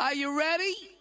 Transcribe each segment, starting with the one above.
Are you ready?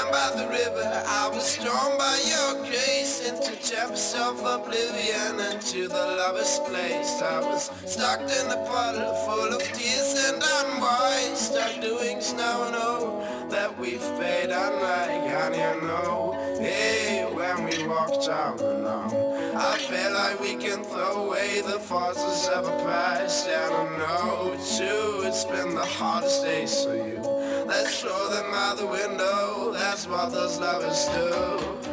Down by the river. I was drawn by your grace into chambers of oblivion into the lover's place. I was stuck in a puddle full of tears and unwise. Stuck doing snow oh, that we fade unlike, and you know, hey, when we walked out alone, I feel like we can throw away the forces of a past, and I know too, it's been the hardest days for you. Let's throw them out the window, that's what those lovers do.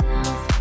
myself.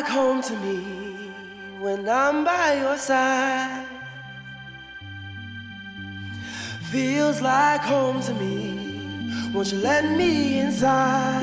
Like home to me when I'm by your side. Feels like home to me. Won't you let me inside?